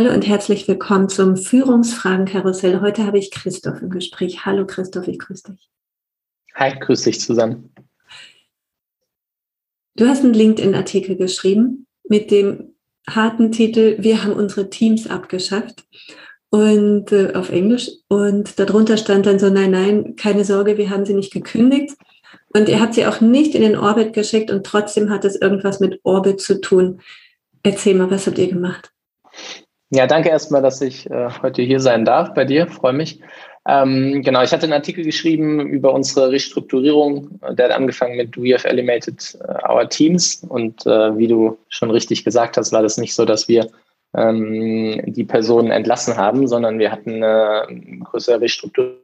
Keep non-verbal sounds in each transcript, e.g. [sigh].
Hallo und herzlich willkommen zum Führungsfragenkarussell. Heute habe ich Christoph im Gespräch. Hallo Christoph, ich grüße dich. Hi, grüß dich zusammen. Du hast einen LinkedIn-Artikel geschrieben mit dem harten Titel Wir haben unsere Teams abgeschafft und äh, auf Englisch und darunter stand dann so nein nein keine Sorge wir haben sie nicht gekündigt und ihr habt sie auch nicht in den Orbit geschickt und trotzdem hat es irgendwas mit Orbit zu tun. Erzähl mal, was habt ihr gemacht? Ja, danke erstmal, dass ich äh, heute hier sein darf bei dir. Freue mich. Ähm, genau, ich hatte einen Artikel geschrieben über unsere Restrukturierung. Der hat angefangen mit We have eliminated äh, our teams. Und äh, wie du schon richtig gesagt hast, war das nicht so, dass wir ähm, die Personen entlassen haben, sondern wir hatten eine größere Restrukturierung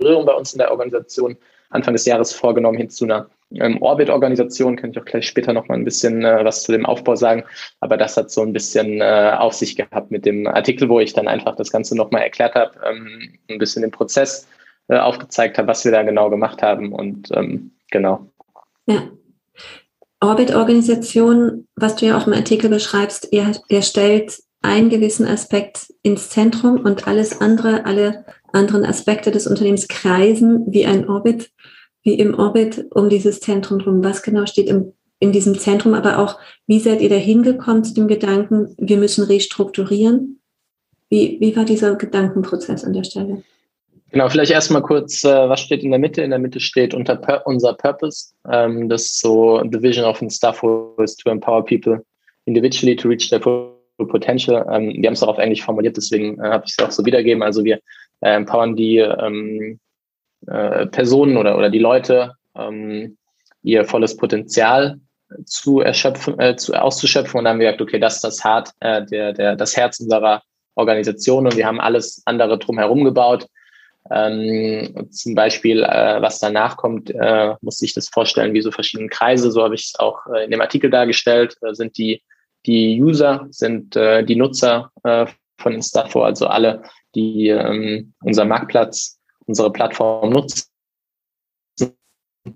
bei uns in der Organisation Anfang des Jahres vorgenommen hin zu einer ähm, Orbit-Organisation, kann ich auch gleich später noch mal ein bisschen äh, was zu dem Aufbau sagen. Aber das hat so ein bisschen äh, auf sich gehabt mit dem Artikel, wo ich dann einfach das Ganze noch mal erklärt habe, ähm, ein bisschen den Prozess äh, aufgezeigt habe, was wir da genau gemacht haben und ähm, genau. Ja. Orbit-Organisation, was du ja auch im Artikel beschreibst, ihr, ihr stellt einen gewissen Aspekt ins Zentrum und alles andere, alle anderen Aspekte des Unternehmens kreisen wie ein Orbit wie im Orbit um dieses Zentrum drum. Was genau steht im, in diesem Zentrum, aber auch, wie seid ihr da hingekommen zu dem Gedanken, wir müssen restrukturieren? Wie, wie war dieser Gedankenprozess an der Stelle? Genau, vielleicht erstmal kurz, äh, was steht in der Mitte? In der Mitte steht unter Pur unser Purpose. Ähm, das ist so the vision of Instafo is to empower people individually to reach their full potential. Ähm, wir haben es auch auf Englisch formuliert, deswegen äh, habe ich es auch so wiedergeben. Also wir äh, empowern die ähm, äh, Personen oder, oder die Leute ähm, ihr volles Potenzial zu erschöpfen, äh, zu, auszuschöpfen. Und dann haben wir gesagt, okay, das ist das Hart, äh, der, der, das Herz unserer Organisation und wir haben alles andere drumherum gebaut. Ähm, zum Beispiel, äh, was danach kommt, äh, muss ich das vorstellen, wie so verschiedene Kreise, so habe ich es auch äh, in dem Artikel dargestellt, äh, sind die, die User, sind äh, die Nutzer von Instafo, also alle, die ähm, unser Marktplatz unsere Plattform nutzen. Ich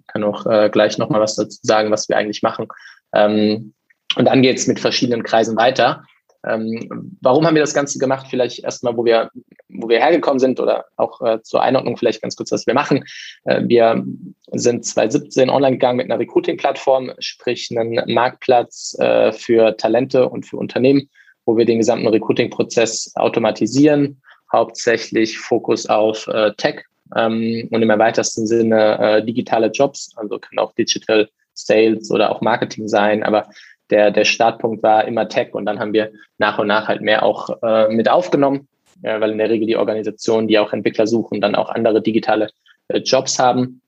kann auch äh, gleich nochmal was dazu sagen, was wir eigentlich machen. Ähm, und dann geht es mit verschiedenen Kreisen weiter. Ähm, warum haben wir das Ganze gemacht? Vielleicht erstmal, wo wir, wo wir hergekommen sind oder auch äh, zur Einordnung vielleicht ganz kurz, was wir machen. Äh, wir sind 2017 online gegangen mit einer Recruiting-Plattform, sprich einen Marktplatz äh, für Talente und für Unternehmen, wo wir den gesamten Recruiting-Prozess automatisieren, hauptsächlich Fokus auf äh, Tech ähm, und im erweitersten Sinne äh, digitale Jobs, also kann auch Digital Sales oder auch Marketing sein, aber der, der Startpunkt war immer Tech und dann haben wir nach und nach halt mehr auch äh, mit aufgenommen, ja, weil in der Regel die Organisationen, die auch Entwickler suchen, dann auch andere digitale äh, Jobs haben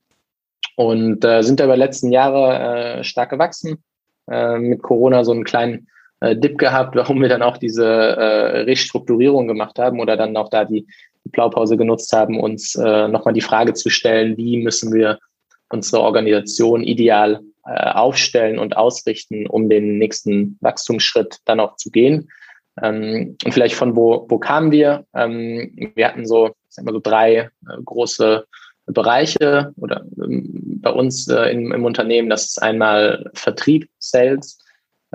und äh, sind über die letzten Jahre äh, stark gewachsen. Äh, mit Corona so einen kleinen äh, Dip gehabt, [laughs] warum wir dann auch diese äh, Restrukturierung gemacht haben oder dann auch da die, die Blaupause genutzt haben, uns äh, nochmal die Frage zu stellen, wie müssen wir unsere Organisation ideal äh, aufstellen und ausrichten, um den nächsten Wachstumsschritt dann auch zu gehen. Ähm, und vielleicht von wo, wo kamen wir? Ähm, wir hatten so, ich sag mal so drei äh, große Bereiche oder ähm, bei uns äh, im, im Unternehmen. Das ist einmal Vertrieb, Sales,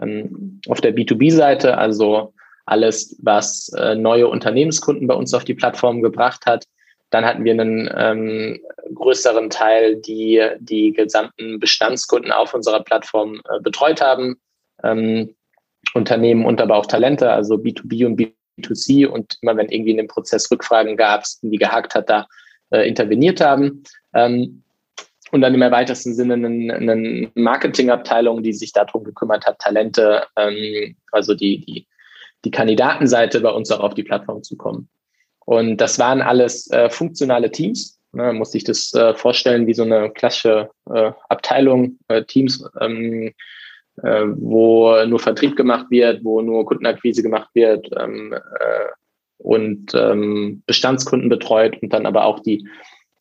ähm, auf der B2B-Seite, also alles, was äh, neue Unternehmenskunden bei uns auf die Plattform gebracht hat. Dann hatten wir einen ähm, größeren Teil, die die gesamten Bestandskunden auf unserer Plattform äh, betreut haben. Ähm, Unternehmen und aber auch Talente, also B2B und B2C und immer wenn irgendwie in dem Prozess Rückfragen gab, die gehakt hat, da äh, interveniert haben. Ähm, und dann im erweiterten Sinne eine, eine Marketingabteilung, die sich darum gekümmert hat, Talente, ähm, also die, die, die Kandidatenseite bei uns auch auf die Plattform zu kommen. Und das waren alles äh, funktionale Teams. Ne, muss ich das äh, vorstellen wie so eine klassische äh, Abteilung, äh, Teams, ähm, äh, wo nur Vertrieb gemacht wird, wo nur Kundenakquise gemacht wird ähm, äh, und ähm, Bestandskunden betreut und dann aber auch die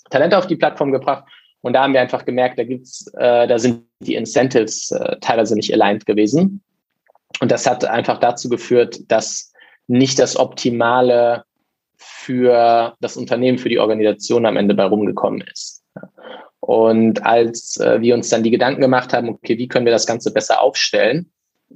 Talente auf die Plattform gebracht. Und da haben wir einfach gemerkt, da gibt's, äh, da sind die Incentives äh, teilweise nicht aligned gewesen. Und das hat einfach dazu geführt, dass nicht das Optimale für das Unternehmen, für die Organisation am Ende bei rumgekommen ist. Und als äh, wir uns dann die Gedanken gemacht haben, okay, wie können wir das Ganze besser aufstellen,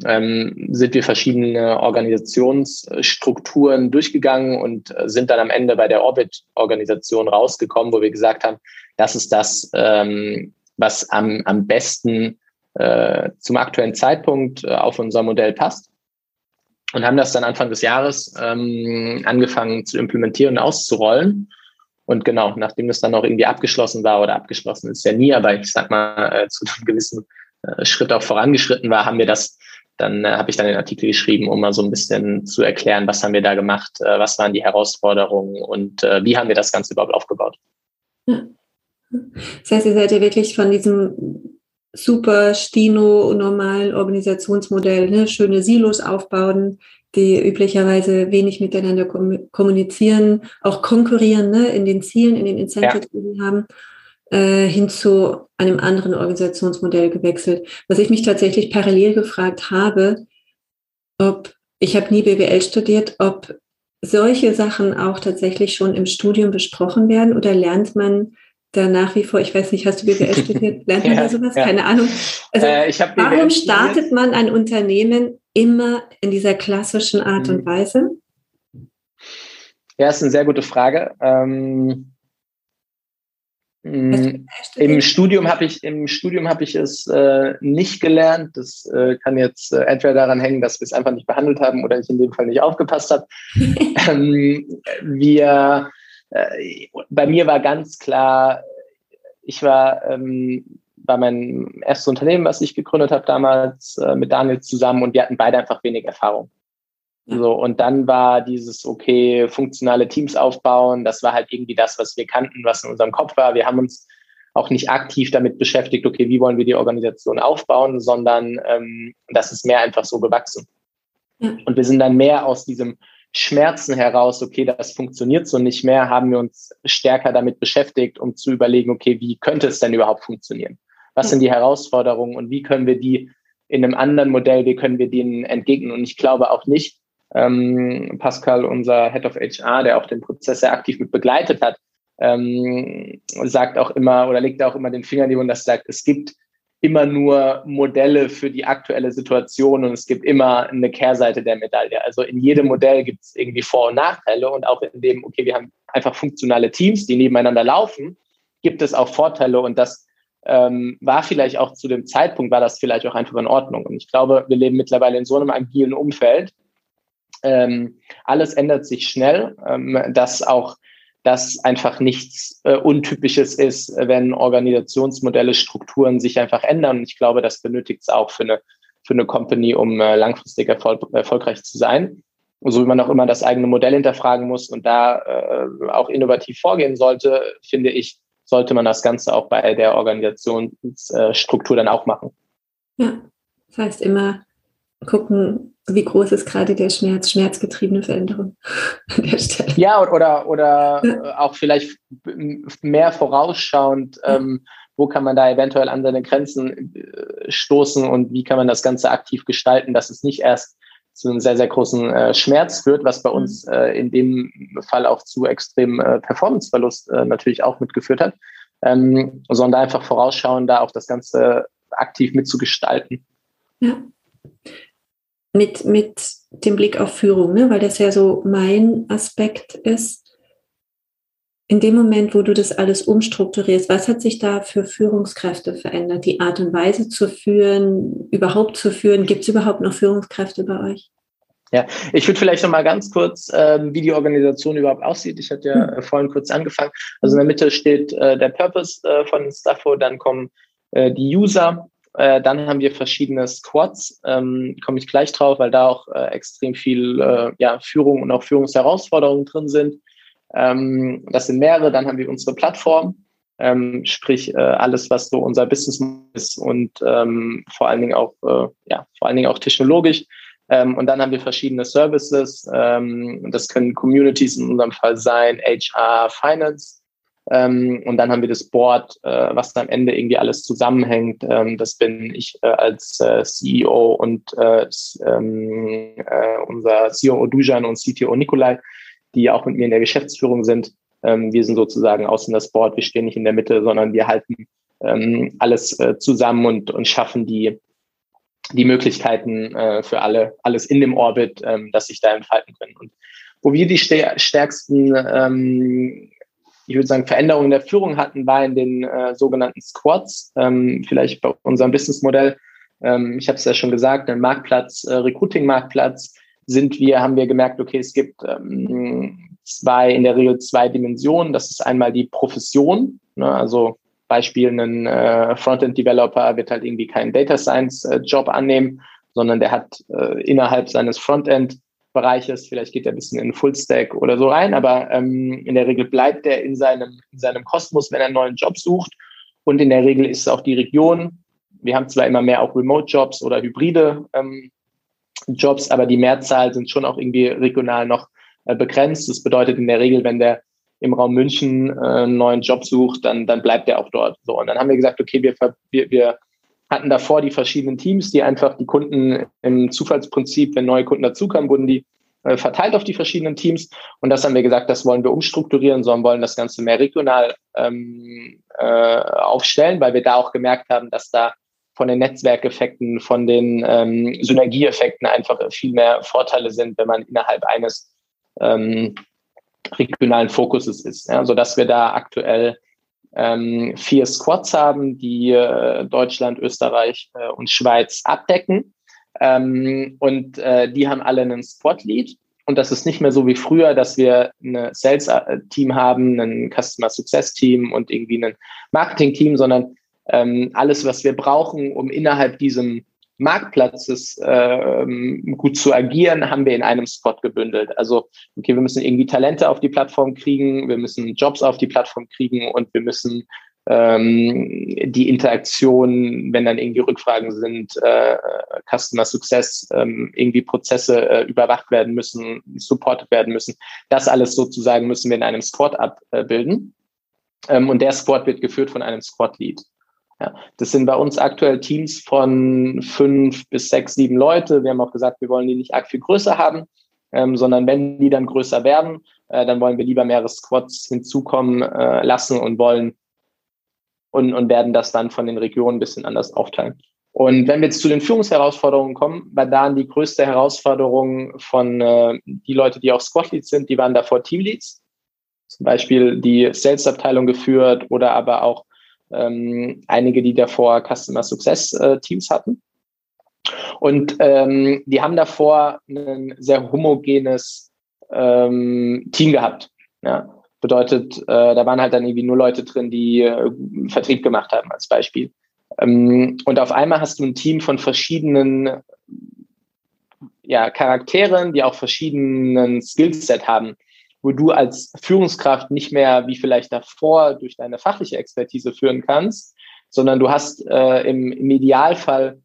ähm, sind wir verschiedene Organisationsstrukturen durchgegangen und äh, sind dann am Ende bei der Orbit-Organisation rausgekommen, wo wir gesagt haben, das ist das, ähm, was am, am besten äh, zum aktuellen Zeitpunkt äh, auf unser Modell passt. Und haben das dann Anfang des Jahres ähm, angefangen zu implementieren und auszurollen. Und genau, nachdem das dann auch irgendwie abgeschlossen war oder abgeschlossen ist ja nie, aber ich sag mal, äh, zu einem gewissen äh, Schritt auch vorangeschritten war, haben wir das dann äh, habe ich dann den Artikel geschrieben, um mal so ein bisschen zu erklären, was haben wir da gemacht, äh, was waren die Herausforderungen und wie haben wir das Ganze überhaupt aufgebaut. Ja. Das heißt, ihr seid ja wirklich von diesem super Stino normalen Organisationsmodell, ne? schöne Silos aufbauen, die üblicherweise wenig miteinander kommunizieren, auch konkurrieren ne? in den Zielen, in den Incentives, ja. die sie haben äh, hin zu einem anderen Organisationsmodell gewechselt. Was ich mich tatsächlich parallel gefragt habe, ob, ich habe nie BWL studiert, ob solche Sachen auch tatsächlich schon im Studium besprochen werden oder lernt man da nach wie vor, ich weiß nicht, hast du BWL [laughs] studiert, lernt man ja, da sowas? Ja. Keine Ahnung. Also äh, warum startet man ein Unternehmen immer in dieser klassischen Art und mhm. Weise? Ja, ist eine sehr gute Frage. Ähm, Mm, Im Studium habe ich im Studium habe ich es äh, nicht gelernt. Das äh, kann jetzt äh, entweder daran hängen, dass wir es einfach nicht behandelt haben oder ich in dem Fall nicht aufgepasst habe. [laughs] ähm, wir äh, bei mir war ganz klar, ich war ähm, bei meinem erstes Unternehmen, was ich gegründet habe damals äh, mit Daniel zusammen und wir hatten beide einfach wenig Erfahrung. So, und dann war dieses, okay, funktionale Teams aufbauen, das war halt irgendwie das, was wir kannten, was in unserem Kopf war. Wir haben uns auch nicht aktiv damit beschäftigt, okay, wie wollen wir die Organisation aufbauen, sondern ähm, das ist mehr einfach so gewachsen. Und wir sind dann mehr aus diesem Schmerzen heraus, okay, das funktioniert so nicht mehr, haben wir uns stärker damit beschäftigt, um zu überlegen, okay, wie könnte es denn überhaupt funktionieren? Was sind die Herausforderungen und wie können wir die in einem anderen Modell, wie können wir denen entgegnen? Und ich glaube auch nicht, ähm, Pascal, unser Head of HR, der auch den Prozess sehr aktiv mit begleitet hat, ähm, sagt auch immer oder legt auch immer den Finger in die Wunde, dass sagt, es gibt immer nur Modelle für die aktuelle Situation und es gibt immer eine Kehrseite der Medaille. Also in jedem Modell gibt es irgendwie Vor- und Nachteile und auch in dem, okay, wir haben einfach funktionale Teams, die nebeneinander laufen, gibt es auch Vorteile und das ähm, war vielleicht auch zu dem Zeitpunkt, war das vielleicht auch einfach in Ordnung. Und ich glaube, wir leben mittlerweile in so einem agilen Umfeld, ähm, alles ändert sich schnell, ähm, dass auch das einfach nichts äh, Untypisches ist, wenn Organisationsmodelle, Strukturen sich einfach ändern. Und ich glaube, das benötigt es auch für eine, für eine Company, um äh, langfristig erfol erfolgreich zu sein. So wie man auch immer das eigene Modell hinterfragen muss und da äh, auch innovativ vorgehen sollte, finde ich, sollte man das Ganze auch bei der Organisationsstruktur dann auch machen. Ja, das heißt immer gucken, wie groß ist gerade der Schmerz, schmerzgetriebene Veränderung [laughs] an der Stelle. Ja, oder, oder ja. auch vielleicht mehr vorausschauend, ja. ähm, wo kann man da eventuell an seine Grenzen äh, stoßen und wie kann man das Ganze aktiv gestalten, dass es nicht erst zu einem sehr, sehr großen äh, Schmerz führt, was bei mhm. uns äh, in dem Fall auch zu extremem äh, Performanceverlust äh, natürlich auch mitgeführt hat, ähm, sondern einfach vorausschauend, da auch das Ganze aktiv mitzugestalten. Ja mit, mit dem Blick auf Führung, ne? weil das ja so mein Aspekt ist. In dem Moment, wo du das alles umstrukturierst, was hat sich da für Führungskräfte verändert? Die Art und Weise zu führen, überhaupt zu führen? Gibt es überhaupt noch Führungskräfte bei euch? Ja, ich würde vielleicht noch mal ganz kurz, ähm, wie die Organisation überhaupt aussieht. Ich hatte ja äh, vorhin kurz angefangen. Also in der Mitte steht äh, der Purpose äh, von Staffo, dann kommen äh, die User, äh, dann haben wir verschiedene Squads, ähm, komme ich gleich drauf, weil da auch äh, extrem viel äh, ja, Führung und auch Führungsherausforderungen drin sind. Ähm, das sind mehrere. Dann haben wir unsere Plattform, ähm, sprich äh, alles, was so unser Business ist und ähm, vor allen Dingen auch, äh, ja, vor allen Dingen auch technologisch. Ähm, und dann haben wir verschiedene Services. Ähm, das können Communities in unserem Fall sein, HR, Finance. Ähm, und dann haben wir das Board, äh, was am Ende irgendwie alles zusammenhängt. Ähm, das bin ich äh, als äh, CEO und äh, ähm, äh, unser CEO Dujan und CTO Nikolai, die auch mit mir in der Geschäftsführung sind. Ähm, wir sind sozusagen außen das Board. Wir stehen nicht in der Mitte, sondern wir halten ähm, alles äh, zusammen und, und schaffen die, die Möglichkeiten für alle, alles in dem Orbit, ähm, dass sich da entfalten können. Und wo wir die stärksten ähm, ich würde sagen, Veränderungen der Führung hatten, war in den äh, sogenannten Squads, ähm, vielleicht bei unserem Businessmodell. Ähm, ich habe es ja schon gesagt, ein Marktplatz, äh, Recruiting-Marktplatz sind wir, haben wir gemerkt, okay, es gibt ähm, zwei, in der Regel zwei Dimensionen. Das ist einmal die Profession, ne, also Beispiel, ein äh, Frontend-Developer wird halt irgendwie keinen Data Science-Job äh, annehmen, sondern der hat äh, innerhalb seines Frontend Bereiches, vielleicht geht er ein bisschen in Fullstack oder so rein, aber ähm, in der Regel bleibt er in seinem, in seinem Kosmos, wenn er einen neuen Job sucht. Und in der Regel ist es auch die Region. Wir haben zwar immer mehr auch Remote-Jobs oder hybride ähm, Jobs, aber die Mehrzahl sind schon auch irgendwie regional noch äh, begrenzt. Das bedeutet in der Regel, wenn der im Raum München äh, einen neuen Job sucht, dann, dann bleibt er auch dort. So, und dann haben wir gesagt, okay, wir, wir, wir hatten davor die verschiedenen Teams, die einfach die Kunden im Zufallsprinzip, wenn neue Kunden dazukamen, wurden die äh, verteilt auf die verschiedenen Teams. Und das haben wir gesagt, das wollen wir umstrukturieren, sondern wollen das Ganze mehr regional ähm, äh, aufstellen, weil wir da auch gemerkt haben, dass da von den Netzwerkeffekten, von den ähm, Synergieeffekten einfach viel mehr Vorteile sind, wenn man innerhalb eines ähm, regionalen Fokuses ist. Ja, sodass wir da aktuell ähm, vier Squads haben, die äh, Deutschland, Österreich äh, und Schweiz abdecken. Ähm, und äh, die haben alle einen Squad-Lead. Und das ist nicht mehr so wie früher, dass wir ein Sales-Team haben, ein Customer Success-Team und irgendwie ein Marketing-Team, sondern ähm, alles, was wir brauchen, um innerhalb diesem Marktplatzes ähm, gut zu agieren, haben wir in einem Spot gebündelt. Also, okay, wir müssen irgendwie Talente auf die Plattform kriegen, wir müssen Jobs auf die Plattform kriegen und wir müssen ähm, die Interaktion, wenn dann irgendwie Rückfragen sind, äh, Customer Success, ähm, irgendwie Prozesse äh, überwacht werden müssen, supported werden müssen. Das alles sozusagen müssen wir in einem Squad abbilden. Ähm, und der Squad wird geführt von einem Squad Lead. Ja, das sind bei uns aktuell Teams von fünf bis sechs, sieben Leute. Wir haben auch gesagt, wir wollen die nicht arg viel größer haben, ähm, sondern wenn die dann größer werden, äh, dann wollen wir lieber mehrere Squads hinzukommen äh, lassen und wollen und, und werden das dann von den Regionen ein bisschen anders aufteilen. Und wenn wir jetzt zu den Führungsherausforderungen kommen, war da die größte Herausforderung von äh, die Leute, die auch Squad-Leads sind, die waren davor Teamleads. Zum Beispiel die Sales-Abteilung geführt oder aber auch ähm, einige, die davor Customer Success äh, Teams hatten. Und ähm, die haben davor ein sehr homogenes ähm, Team gehabt. Ja? Bedeutet, äh, da waren halt dann irgendwie nur Leute drin, die äh, Vertrieb gemacht haben, als Beispiel. Ähm, und auf einmal hast du ein Team von verschiedenen ja, Charakteren, die auch verschiedenen Skillset haben wo du als Führungskraft nicht mehr wie vielleicht davor durch deine fachliche Expertise führen kannst, sondern du hast äh, im, im Idealfall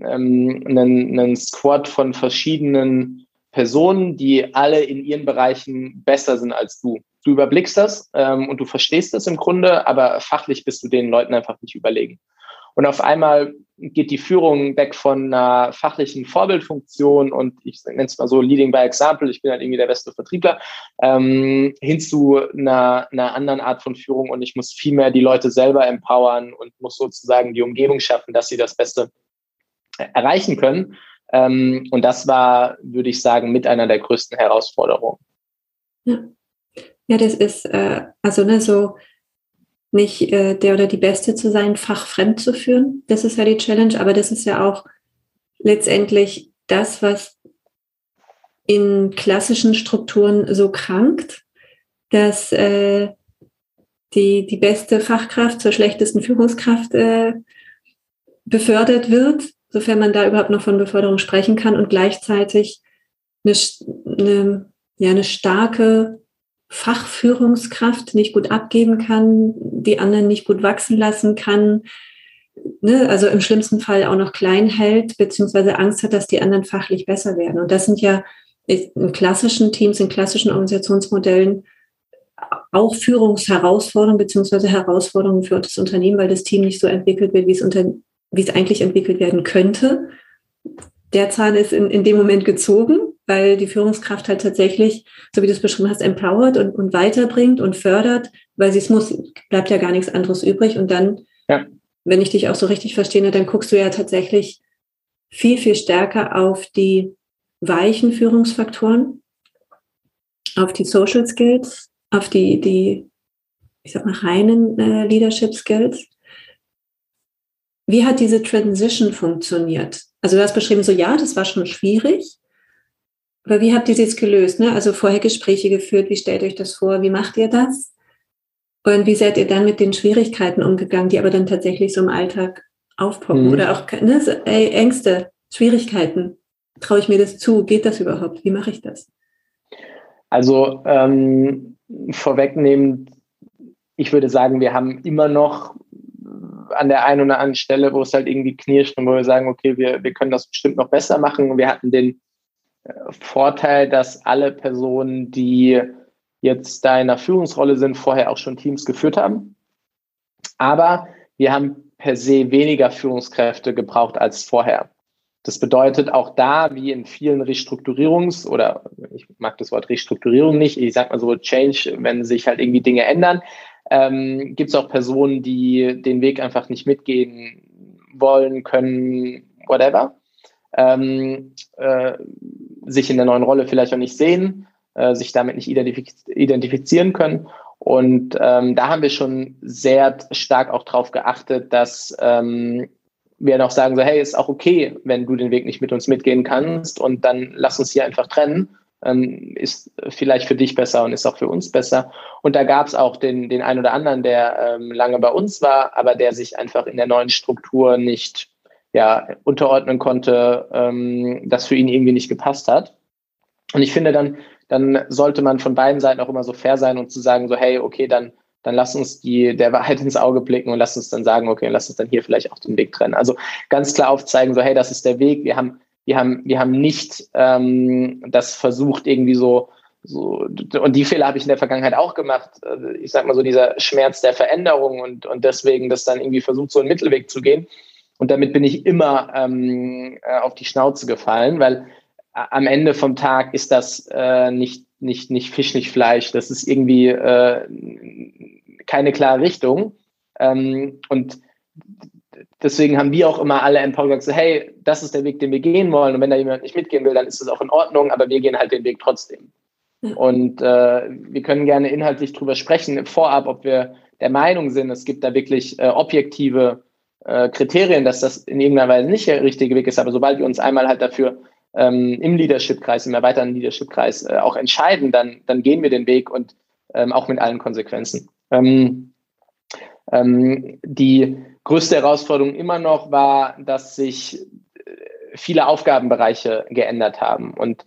ähm, einen, einen Squad von verschiedenen Personen, die alle in ihren Bereichen besser sind als du. Du überblickst das ähm, und du verstehst das im Grunde, aber fachlich bist du den Leuten einfach nicht überlegen. Und auf einmal geht die Führung weg von einer fachlichen Vorbildfunktion und ich nenne es mal so Leading by Example, ich bin halt irgendwie der beste Vertriebler, ähm, hin zu einer, einer anderen Art von Führung und ich muss viel mehr die Leute selber empowern und muss sozusagen die Umgebung schaffen, dass sie das Beste erreichen können. Ähm, und das war, würde ich sagen, mit einer der größten Herausforderungen. Ja, ja das ist äh, also ne, so nicht äh, der oder die Beste zu sein, fachfremd zu führen. Das ist ja die Challenge, aber das ist ja auch letztendlich das, was in klassischen Strukturen so krankt, dass äh, die, die beste Fachkraft zur schlechtesten Führungskraft äh, befördert wird, sofern man da überhaupt noch von Beförderung sprechen kann und gleichzeitig eine, eine, ja, eine starke Fachführungskraft nicht gut abgeben kann, die anderen nicht gut wachsen lassen kann, ne, also im schlimmsten Fall auch noch klein hält, beziehungsweise Angst hat, dass die anderen fachlich besser werden. Und das sind ja in klassischen Teams, in klassischen Organisationsmodellen auch Führungsherausforderungen beziehungsweise Herausforderungen für das Unternehmen, weil das Team nicht so entwickelt wird, wie es, unter, wie es eigentlich entwickelt werden könnte. Der Zahn ist in, in dem Moment gezogen, weil die Führungskraft halt tatsächlich, so wie du es beschrieben hast, empowert und, und weiterbringt und fördert, weil sie es muss, bleibt ja gar nichts anderes übrig. Und dann, ja. wenn ich dich auch so richtig verstehe, dann guckst du ja tatsächlich viel, viel stärker auf die weichen Führungsfaktoren, auf die Social Skills, auf die, die ich sag mal, reinen äh, Leadership Skills. Wie hat diese Transition funktioniert? Also du hast beschrieben, so ja, das war schon schwierig. Aber wie habt ihr das gelöst? Ne? Also vorher Gespräche geführt, wie stellt euch das vor, wie macht ihr das? Und wie seid ihr dann mit den Schwierigkeiten umgegangen, die aber dann tatsächlich so im Alltag aufpoppen? Mhm. Oder auch ne, so, ey, Ängste, Schwierigkeiten. Traue ich mir das zu? Geht das überhaupt? Wie mache ich das? Also ähm, vorwegnehmend, ich würde sagen, wir haben immer noch an der einen oder anderen Stelle, wo es halt irgendwie knirscht und wo wir sagen, okay, wir, wir können das bestimmt noch besser machen. Wir hatten den Vorteil, dass alle Personen, die jetzt da in der Führungsrolle sind, vorher auch schon Teams geführt haben. Aber wir haben per se weniger Führungskräfte gebraucht als vorher. Das bedeutet auch da, wie in vielen Restrukturierungs- oder ich mag das Wort Restrukturierung nicht, ich sag mal so Change, wenn sich halt irgendwie Dinge ändern, ähm, gibt es auch Personen, die den Weg einfach nicht mitgehen wollen, können, whatever, ähm, äh, sich in der neuen Rolle vielleicht auch nicht sehen, äh, sich damit nicht identifiz identifizieren können. Und ähm, da haben wir schon sehr stark auch darauf geachtet, dass ähm, wir noch sagen, so, hey, ist auch okay, wenn du den Weg nicht mit uns mitgehen kannst und dann lass uns hier einfach trennen. Ähm, ist vielleicht für dich besser und ist auch für uns besser. Und da gab es auch den, den einen oder anderen, der ähm, lange bei uns war, aber der sich einfach in der neuen Struktur nicht ja, unterordnen konnte, ähm, das für ihn irgendwie nicht gepasst hat. Und ich finde, dann, dann sollte man von beiden Seiten auch immer so fair sein und zu sagen, so, hey, okay, dann dann lass uns die der Wahrheit ins Auge blicken und lass uns dann sagen, okay, lass uns dann hier vielleicht auch den Weg trennen. Also ganz klar aufzeigen, so hey, das ist der Weg. Wir haben, wir haben, wir haben nicht ähm, das versucht irgendwie so so und die Fehler habe ich in der Vergangenheit auch gemacht. Also ich sag mal so dieser Schmerz der Veränderung und und deswegen das dann irgendwie versucht so einen Mittelweg zu gehen. Und damit bin ich immer ähm, äh, auf die Schnauze gefallen, weil am Ende vom Tag ist das äh, nicht nicht, nicht Fisch, nicht Fleisch. Das ist irgendwie äh, keine klare Richtung. Ähm, und deswegen haben wir auch immer alle Empower gesagt, hey, das ist der Weg, den wir gehen wollen. Und wenn da jemand nicht mitgehen will, dann ist das auch in Ordnung, aber wir gehen halt den Weg trotzdem. Und äh, wir können gerne inhaltlich drüber sprechen, vorab, ob wir der Meinung sind, es gibt da wirklich äh, objektive äh, Kriterien, dass das in irgendeiner Weise nicht der richtige Weg ist. Aber sobald wir uns einmal halt dafür ähm, im Leadership-Kreis, im erweiterten Leadership-Kreis äh, auch entscheiden, dann, dann gehen wir den Weg und ähm, auch mit allen Konsequenzen. Ähm, ähm, die größte Herausforderung immer noch war, dass sich äh, viele Aufgabenbereiche geändert haben. Und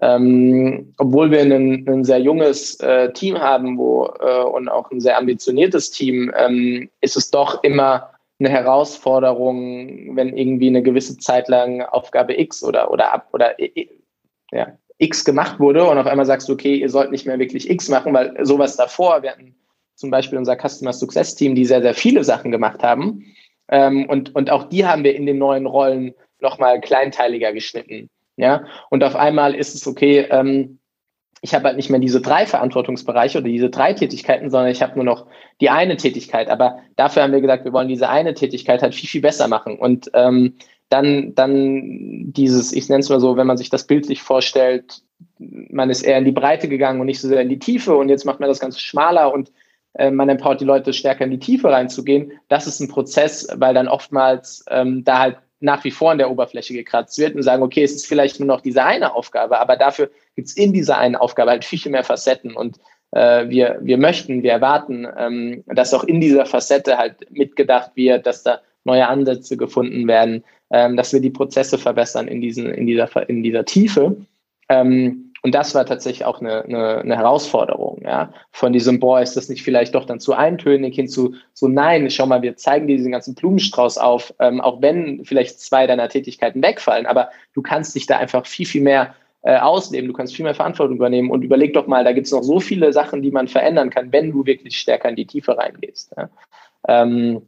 ähm, obwohl wir ein, ein sehr junges äh, Team haben wo, äh, und auch ein sehr ambitioniertes Team, ähm, ist es doch immer eine Herausforderung, wenn irgendwie eine gewisse Zeit lang Aufgabe X oder, oder ab oder ja, X gemacht wurde und auf einmal sagst du, okay, ihr sollt nicht mehr wirklich X machen, weil sowas davor, wir hatten zum Beispiel unser Customer Success Team, die sehr, sehr viele Sachen gemacht haben. Ähm, und, und auch die haben wir in den neuen Rollen nochmal kleinteiliger geschnitten. Ja, und auf einmal ist es okay, ähm, ich habe halt nicht mehr diese drei Verantwortungsbereiche oder diese drei Tätigkeiten, sondern ich habe nur noch die eine Tätigkeit. Aber dafür haben wir gesagt, wir wollen diese eine Tätigkeit halt viel, viel besser machen. Und ähm, dann, dann dieses, ich nenne es mal so, wenn man sich das bildlich vorstellt, man ist eher in die Breite gegangen und nicht so sehr in die Tiefe und jetzt macht man das Ganze schmaler und äh, man empowert die Leute stärker in die Tiefe reinzugehen. Das ist ein Prozess, weil dann oftmals ähm, da halt nach wie vor an der Oberfläche gekratzt wird und sagen, okay, es ist vielleicht nur noch diese eine Aufgabe, aber dafür gibt es in dieser einen Aufgabe halt viel, viel mehr Facetten und äh, wir, wir möchten, wir erwarten, ähm, dass auch in dieser Facette halt mitgedacht wird, dass da neue Ansätze gefunden werden, ähm, dass wir die Prozesse verbessern in, diesen, in, dieser, in dieser Tiefe. Ähm, und das war tatsächlich auch eine, eine, eine Herausforderung, ja. Von diesem, boah, ist das nicht vielleicht doch dann zu eintönig hin zu so, nein, schau mal, wir zeigen dir diesen ganzen Blumenstrauß auf, ähm, auch wenn vielleicht zwei deiner Tätigkeiten wegfallen, aber du kannst dich da einfach viel, viel mehr äh, ausleben, du kannst viel mehr Verantwortung übernehmen und überleg doch mal, da gibt es noch so viele Sachen, die man verändern kann, wenn du wirklich stärker in die Tiefe reingehst. Ja? Ähm,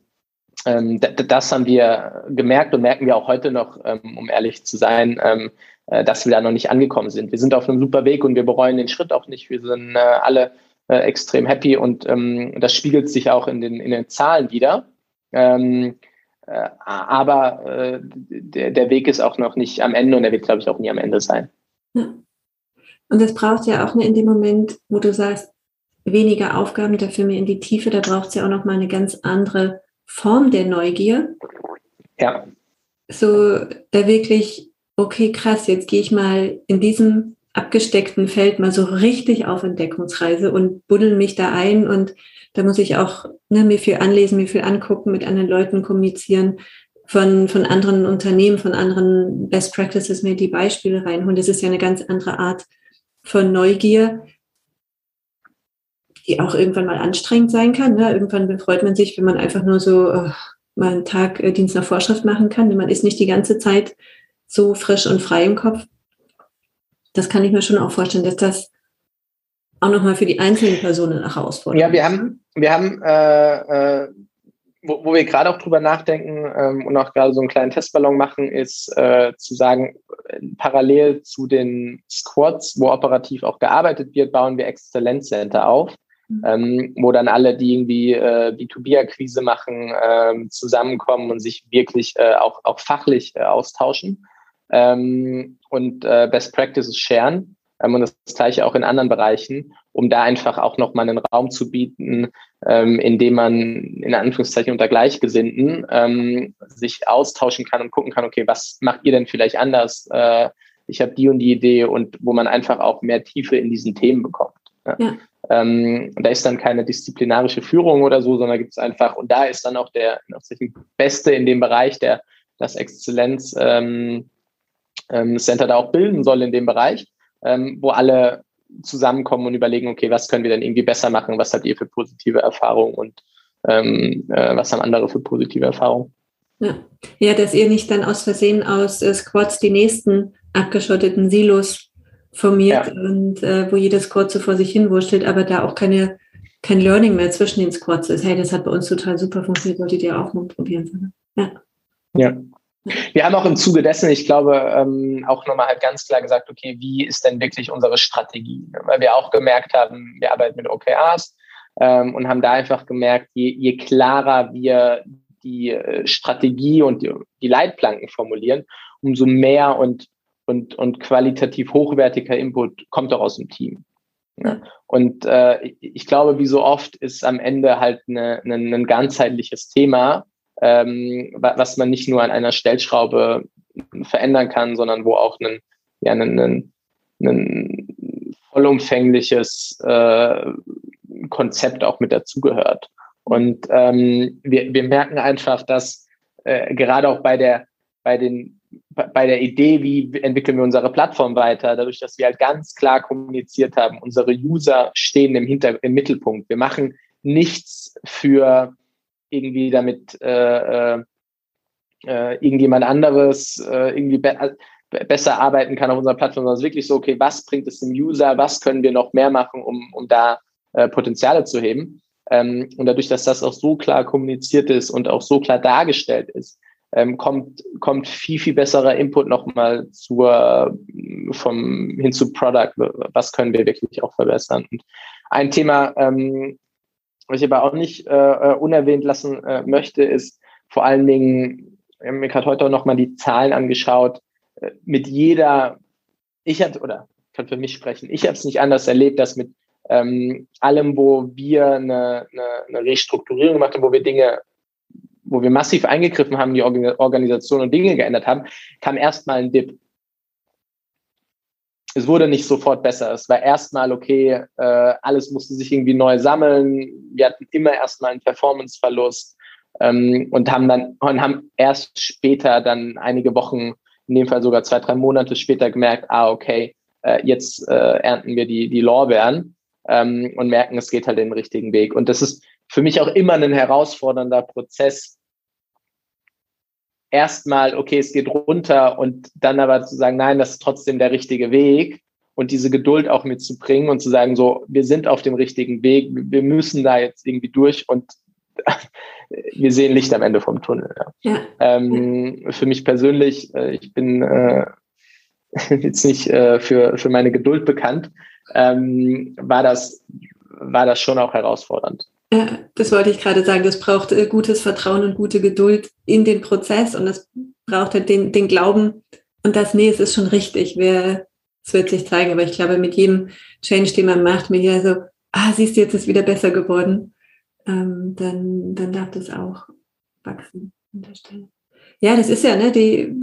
ähm, das haben wir gemerkt und merken wir auch heute noch, ähm, um ehrlich zu sein, ähm, äh, dass wir da noch nicht angekommen sind. Wir sind auf einem super Weg und wir bereuen den Schritt auch nicht. Wir sind äh, alle äh, extrem happy und ähm, das spiegelt sich auch in den, in den Zahlen wieder. Ähm, äh, aber äh, der, der Weg ist auch noch nicht am Ende und er wird, glaube ich, auch nie am Ende sein. Ja. Und das braucht ja auch in dem Moment, wo du sagst, weniger Aufgaben, dafür mehr in die Tiefe, da braucht es ja auch noch mal eine ganz andere Form der Neugier. Ja. So, da wirklich okay, krass, jetzt gehe ich mal in diesem abgesteckten Feld mal so richtig auf Entdeckungsreise und buddel mich da ein und da muss ich auch ne, mir viel anlesen, mir viel angucken, mit anderen Leuten kommunizieren, von, von anderen Unternehmen, von anderen Best Practices mir die Beispiele reinholen. Das ist ja eine ganz andere Art von Neugier, die auch irgendwann mal anstrengend sein kann. Ne? Irgendwann freut man sich, wenn man einfach nur so oh, mal einen Tag äh, Dienst nach Vorschrift machen kann. Man ist nicht die ganze Zeit so frisch und frei im Kopf. Das kann ich mir schon auch vorstellen, dass das auch nochmal für die einzelnen Personen eine Herausforderung Ja, wir haben, wir haben äh, äh, wo, wo wir gerade auch drüber nachdenken ähm, und auch gerade so einen kleinen Testballon machen, ist äh, zu sagen, parallel zu den Squads, wo operativ auch gearbeitet wird, bauen wir Exzellenzcenter auf, mhm. ähm, wo dann alle, die irgendwie äh, B2B-Akquise machen, ähm, zusammenkommen und sich wirklich äh, auch, auch fachlich äh, austauschen ähm, und äh, Best Practices sharen. Ähm, und das gleiche auch in anderen Bereichen, um da einfach auch nochmal einen Raum zu bieten, ähm, in dem man in Anführungszeichen unter Gleichgesinnten ähm, sich austauschen kann und gucken kann, okay, was macht ihr denn vielleicht anders? Äh, ich habe die und die Idee und wo man einfach auch mehr Tiefe in diesen Themen bekommt. Ja. ja. Ähm, da ist dann keine disziplinarische Führung oder so, sondern gibt es einfach, und da ist dann auch der Beste in dem Bereich, der das Exzellenz ähm, ähm, Center da auch bilden soll in dem Bereich, ähm, wo alle zusammenkommen und überlegen, okay, was können wir denn irgendwie besser machen, was habt ihr für positive Erfahrungen und ähm, äh, was haben andere für positive Erfahrungen. Ja. ja, dass ihr nicht dann aus Versehen aus äh, Squads die nächsten abgeschotteten Silos formiert ja. und äh, wo jedes Squad so vor sich hin wurschtelt, aber da auch keine, kein Learning mehr zwischen den Squads ist. Hey, das hat bei uns total super funktioniert, solltet ihr auch mal probieren. Ja. Ja, wir haben auch im Zuge dessen, ich glaube, ähm, auch nochmal halt ganz klar gesagt, okay, wie ist denn wirklich unsere Strategie? Weil wir auch gemerkt haben, wir arbeiten mit OKRs ähm, und haben da einfach gemerkt, je, je klarer wir die äh, Strategie und die, die Leitplanken formulieren, umso mehr und, und, und qualitativ hochwertiger Input kommt auch aus dem Team. Ja. Und äh, ich glaube, wie so oft ist am Ende halt eine, eine, ein ganzheitliches Thema, ähm, was man nicht nur an einer Stellschraube verändern kann, sondern wo auch ein, ja, ein, ein, ein vollumfängliches äh, Konzept auch mit dazugehört. Und ähm, wir, wir merken einfach, dass äh, gerade auch bei der, bei den bei der Idee, wie entwickeln wir unsere Plattform weiter, dadurch, dass wir halt ganz klar kommuniziert haben, unsere User stehen im, Hinter im Mittelpunkt. Wir machen nichts für irgendwie damit äh, äh, äh, irgendjemand anderes äh, irgendwie be besser arbeiten kann auf unserer Plattform, sondern es ist wirklich so, okay, was bringt es dem User, was können wir noch mehr machen, um, um da äh, Potenziale zu heben. Ähm, und dadurch, dass das auch so klar kommuniziert ist und auch so klar dargestellt ist, ähm, kommt, kommt viel, viel besserer Input nochmal zur, vom, hin zu Product. Was können wir wirklich auch verbessern? Und ein Thema, ähm, was ich aber auch nicht äh, äh, unerwähnt lassen äh, möchte, ist vor allen Dingen, ich habe mir gerade heute auch nochmal die Zahlen angeschaut, äh, mit jeder, ich hatte, oder kann für mich sprechen, ich habe es nicht anders erlebt, dass mit ähm, allem, wo wir eine, eine, eine Restrukturierung gemacht haben, wo wir Dinge wo wir massiv eingegriffen haben, die Organisation und Dinge geändert haben, kam erstmal ein Dip. Es wurde nicht sofort besser. Es war erstmal okay, äh, alles musste sich irgendwie neu sammeln. Wir hatten immer erstmal einen Performanceverlust ähm, und haben dann und haben erst später dann einige Wochen, in dem Fall sogar zwei, drei Monate später gemerkt, ah, okay, äh, jetzt äh, ernten wir die, die Lorbeeren ähm, und merken, es geht halt den richtigen Weg. Und das ist für mich auch immer ein herausfordernder Prozess. Erstmal, okay, es geht runter und dann aber zu sagen, nein, das ist trotzdem der richtige Weg und diese Geduld auch mitzubringen und zu sagen, so, wir sind auf dem richtigen Weg, wir müssen da jetzt irgendwie durch und [laughs] wir sehen Licht am Ende vom Tunnel. Ja. ja. Ähm, für mich persönlich, äh, ich bin äh, [laughs] jetzt nicht äh, für, für meine Geduld bekannt, ähm, war, das, war das schon auch herausfordernd. Ja, das wollte ich gerade sagen. Das braucht äh, gutes Vertrauen und gute Geduld in den Prozess und das braucht halt den, den Glauben und das, nee, es ist schon richtig. Wer, es wird sich zeigen, aber ich glaube, mit jedem Change, den man macht, mit ja so, ah, siehst du, jetzt ist wieder besser geworden, ähm, dann, dann darf das auch wachsen an der Stelle. Ja, das ist ja, ne, die,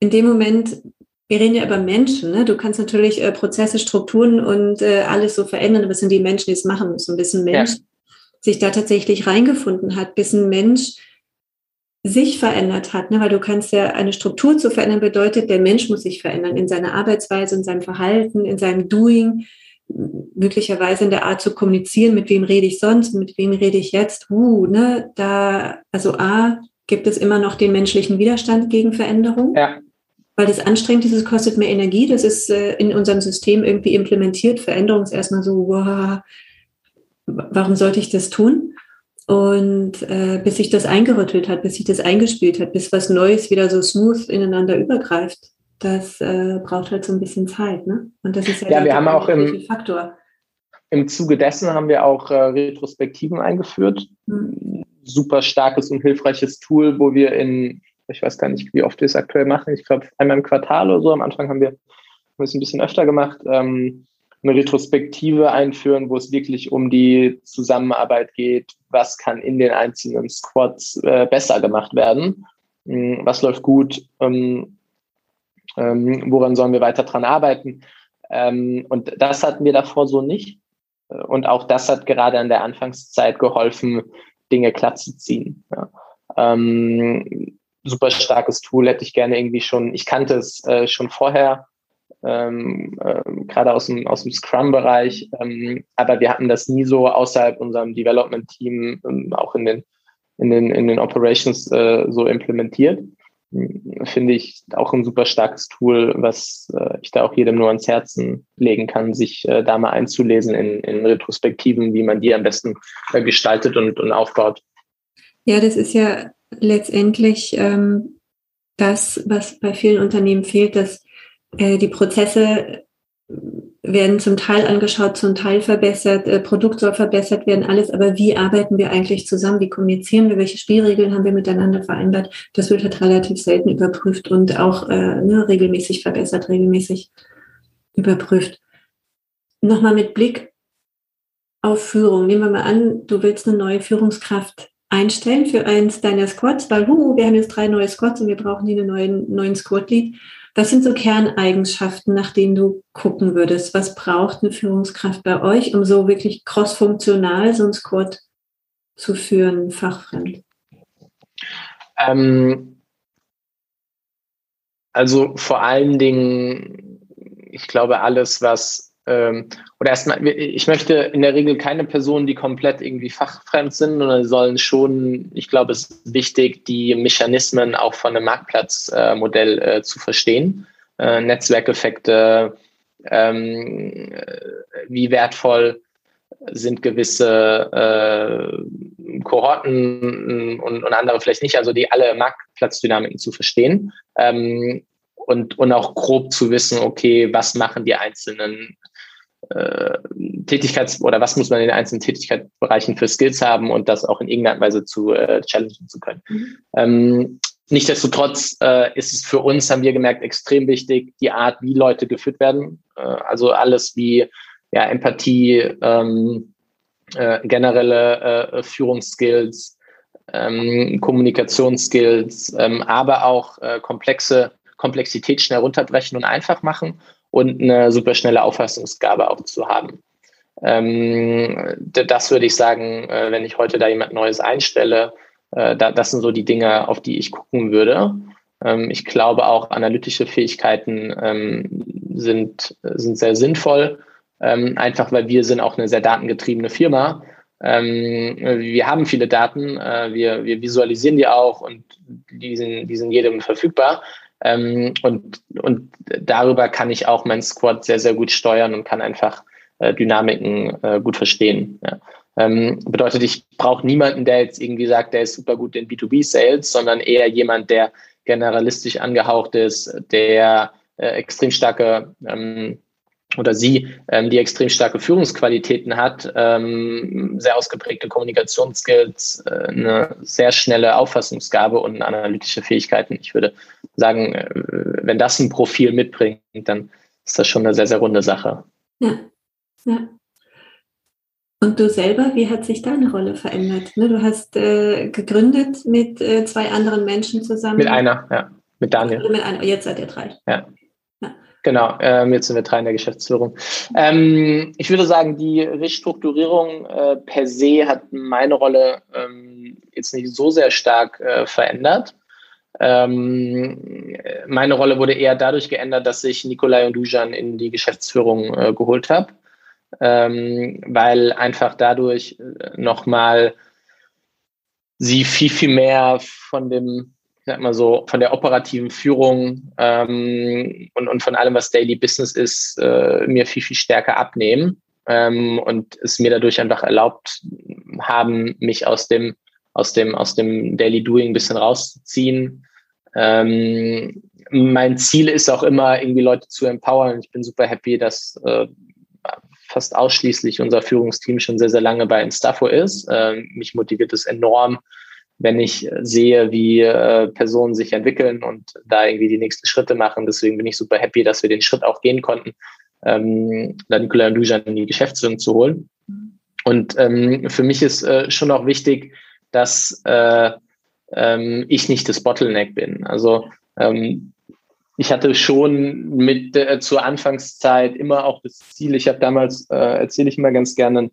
in dem Moment, wir reden ja über Menschen, ne? du kannst natürlich äh, Prozesse, Strukturen und äh, alles so verändern, aber es sind die Menschen, die es machen müssen, bis ein Mensch ja. sich da tatsächlich reingefunden hat, bis ein Mensch sich verändert hat, ne? weil du kannst ja eine Struktur zu verändern bedeutet, der Mensch muss sich verändern in seiner Arbeitsweise, in seinem Verhalten, in seinem Doing, möglicherweise in der Art zu kommunizieren, mit wem rede ich sonst, mit wem rede ich jetzt, uh, ne, da, also A, gibt es immer noch den menschlichen Widerstand gegen Veränderung. Ja weil das anstrengend ist, es kostet mehr Energie, das ist äh, in unserem System irgendwie implementiert. Veränderung ist erstmal so, wow, warum sollte ich das tun? Und äh, bis sich das eingerüttelt hat, bis sich das eingespielt hat, bis was Neues wieder so smooth ineinander übergreift, das äh, braucht halt so ein bisschen Zeit. Ne? Und das ist ja, ja wir haben auch im, Faktor. Im Zuge dessen haben wir auch äh, Retrospektiven eingeführt. Mhm. Super starkes und hilfreiches Tool, wo wir in ich weiß gar nicht, wie oft wir es aktuell machen. Ich glaube, einmal im Quartal oder so. Am Anfang haben wir es ein bisschen öfter gemacht. Ähm, eine Retrospektive einführen, wo es wirklich um die Zusammenarbeit geht. Was kann in den einzelnen Squads äh, besser gemacht werden? Ähm, was läuft gut? Ähm, ähm, woran sollen wir weiter dran arbeiten? Ähm, und das hatten wir davor so nicht. Und auch das hat gerade an der Anfangszeit geholfen, Dinge glatt zu ziehen. Ja. Ähm, super starkes Tool, hätte ich gerne irgendwie schon, ich kannte es äh, schon vorher, ähm, äh, gerade aus dem, aus dem Scrum-Bereich, ähm, aber wir hatten das nie so außerhalb unserem Development-Team, ähm, auch in den, in den, in den Operations äh, so implementiert. Finde ich auch ein super starkes Tool, was äh, ich da auch jedem nur ans Herzen legen kann, sich äh, da mal einzulesen in, in Retrospektiven, wie man die am besten äh, gestaltet und, und aufbaut. Ja, das ist ja letztendlich ähm, das, was bei vielen Unternehmen fehlt, dass äh, die Prozesse werden zum Teil angeschaut, zum Teil verbessert, äh, Produkt soll verbessert werden, alles, aber wie arbeiten wir eigentlich zusammen, wie kommunizieren wir, welche Spielregeln haben wir miteinander vereinbart, das wird halt relativ selten überprüft und auch äh, ne, regelmäßig verbessert, regelmäßig überprüft. Nochmal mit Blick auf Führung. Nehmen wir mal an, du willst eine neue Führungskraft einstellen für eins deiner Squads, weil huh, wir haben jetzt drei neue Squads und wir brauchen hier einen neuen, neuen Squad-Lead. Was sind so Kerneigenschaften, nach denen du gucken würdest? Was braucht eine Führungskraft bei euch, um so wirklich crossfunktional so ein Squad zu führen, fachfremd? Ähm, also vor allen Dingen, ich glaube, alles, was ähm, oder erstmal, ich möchte in der Regel keine Personen, die komplett irgendwie fachfremd sind, sondern sollen schon, ich glaube, es ist wichtig, die Mechanismen auch von einem Marktplatzmodell äh, äh, zu verstehen. Äh, Netzwerkeffekte, ähm, äh, wie wertvoll sind gewisse äh, Kohorten und, und, andere vielleicht nicht, also die alle Marktplatzdynamiken zu verstehen. Ähm, und, und auch grob zu wissen, okay, was machen die einzelnen äh, Tätigkeits- oder was muss man in den einzelnen Tätigkeitsbereichen für Skills haben und das auch in irgendeiner Weise zu äh, challengen zu können. Mhm. Ähm, Nichtsdestotrotz äh, ist es für uns, haben wir gemerkt, extrem wichtig, die Art, wie Leute geführt werden. Äh, also alles wie ja, Empathie, ähm, äh, generelle äh, Führungsskills, ähm, Kommunikationsskills, ähm, aber auch äh, komplexe Komplexität schnell runterbrechen und einfach machen und eine super schnelle Auffassungsgabe auch zu haben. Ähm, das würde ich sagen, äh, wenn ich heute da jemand Neues einstelle, äh, da, das sind so die Dinge, auf die ich gucken würde. Ähm, ich glaube auch, analytische Fähigkeiten ähm, sind, sind sehr sinnvoll, ähm, einfach weil wir sind auch eine sehr datengetriebene Firma. Ähm, wir haben viele Daten, äh, wir, wir visualisieren die auch und die sind, die sind jedem verfügbar. Ähm, und, und darüber kann ich auch mein Squad sehr, sehr gut steuern und kann einfach äh, Dynamiken äh, gut verstehen. Ja. Ähm, bedeutet, ich brauche niemanden, der jetzt irgendwie sagt, der ist super gut in B2B-Sales, sondern eher jemand, der generalistisch angehaucht ist, der äh, extrem starke ähm, oder sie, ähm, die extrem starke Führungsqualitäten hat, ähm, sehr ausgeprägte Kommunikationsskills, äh, eine sehr schnelle Auffassungsgabe und analytische Fähigkeiten. Ich würde sagen, äh, wenn das ein Profil mitbringt, dann ist das schon eine sehr, sehr runde Sache. Ja, ja. Und du selber, wie hat sich deine Rolle verändert? Ne, du hast äh, gegründet mit äh, zwei anderen Menschen zusammen. Mit einer, ja. Mit Daniel. Mit einer, jetzt seid ihr drei. Ja. Genau, ähm, jetzt sind wir drei in der Geschäftsführung. Ähm, ich würde sagen, die Restrukturierung äh, per se hat meine Rolle ähm, jetzt nicht so sehr stark äh, verändert. Ähm, meine Rolle wurde eher dadurch geändert, dass ich Nikolai und Dujan in die Geschäftsführung äh, geholt habe, ähm, weil einfach dadurch äh, nochmal sie viel, viel mehr von dem sag mal so, von der operativen Führung ähm, und, und von allem, was Daily Business ist, äh, mir viel, viel stärker abnehmen ähm, und es mir dadurch einfach erlaubt haben, mich aus dem, aus dem, aus dem Daily Doing ein bisschen rauszuziehen. Ähm, mein Ziel ist auch immer, irgendwie Leute zu empowern. Ich bin super happy, dass äh, fast ausschließlich unser Führungsteam schon sehr, sehr lange bei Instafo ist. Ähm, mich motiviert es enorm, wenn ich sehe, wie äh, Personen sich entwickeln und da irgendwie die nächsten Schritte machen. Deswegen bin ich super happy, dass wir den Schritt auch gehen konnten, ähm, dann Nicolas Dujan in die Geschäftsführung zu holen. Und ähm, für mich ist äh, schon auch wichtig, dass äh, ähm, ich nicht das Bottleneck bin. Also ähm, ich hatte schon mit äh, zur Anfangszeit immer auch das Ziel, ich habe damals, äh, erzähle ich immer ganz gerne,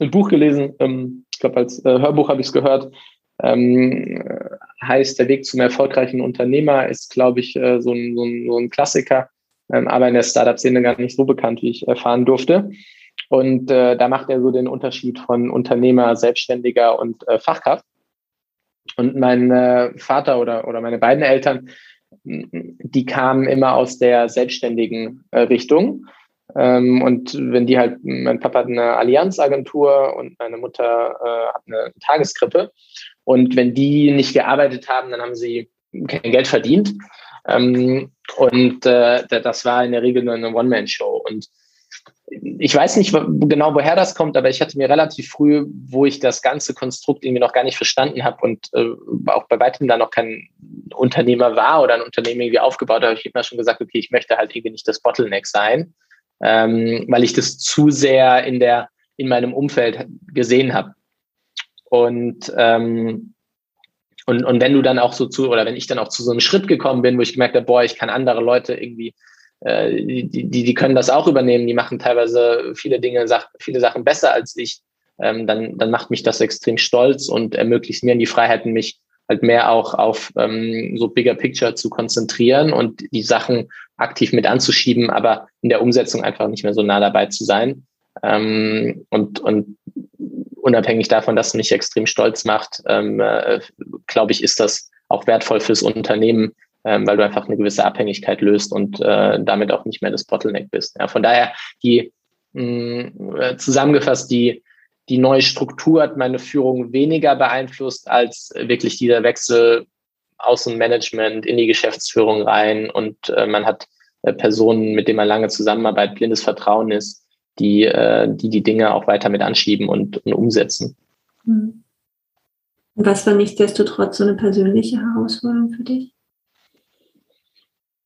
ein Buch gelesen, ähm, ich glaube als äh, Hörbuch habe ich es gehört, ähm, heißt Der Weg zum erfolgreichen Unternehmer, ist, glaube ich, äh, so, ein, so, ein, so ein Klassiker, ähm, aber in der Startup-Szene gar nicht so bekannt, wie ich erfahren durfte. Und äh, da macht er so den Unterschied von Unternehmer, Selbstständiger und äh, Fachkraft. Und mein äh, Vater oder, oder meine beiden Eltern, die kamen immer aus der selbstständigen äh, Richtung. Ähm, und wenn die halt, mein Papa hat eine Allianzagentur und meine Mutter äh, hat eine Tageskrippe. Und wenn die nicht gearbeitet haben, dann haben sie kein Geld verdient. Ähm, und äh, das war in der Regel nur eine One-Man-Show. Und ich weiß nicht genau, woher das kommt, aber ich hatte mir relativ früh, wo ich das ganze Konstrukt irgendwie noch gar nicht verstanden habe und äh, auch bei weitem da noch kein Unternehmer war oder ein Unternehmen irgendwie aufgebaut habe, ich immer schon gesagt, okay, ich möchte halt irgendwie nicht das Bottleneck sein, ähm, weil ich das zu sehr in der in meinem Umfeld gesehen habe. Und, ähm, und, und wenn du dann auch so zu, oder wenn ich dann auch zu so einem Schritt gekommen bin, wo ich gemerkt habe, boah, ich kann andere Leute irgendwie, äh, die, die, die können das auch übernehmen, die machen teilweise viele Dinge, viele Sachen besser als ich, ähm, dann, dann macht mich das extrem stolz und ermöglicht mir die Freiheiten, mich halt mehr auch auf ähm, so Bigger Picture zu konzentrieren und die Sachen aktiv mit anzuschieben, aber in der Umsetzung einfach nicht mehr so nah dabei zu sein. Ähm, und, und unabhängig davon, dass es mich extrem stolz macht, ähm, äh, glaube ich, ist das auch wertvoll fürs Unternehmen, ähm, weil du einfach eine gewisse Abhängigkeit löst und äh, damit auch nicht mehr das Bottleneck bist. Ja, von daher die mh, äh, zusammengefasst, die, die neue Struktur hat meine Führung weniger beeinflusst als wirklich dieser Wechsel Außenmanagement in die Geschäftsführung rein und äh, man hat äh, Personen, mit denen man lange zusammenarbeitet, blindes Vertrauen ist, die, äh, die die Dinge auch weiter mit anschieben und, und umsetzen. Mhm. Was war nichtsdestotrotz so eine persönliche Herausforderung für dich?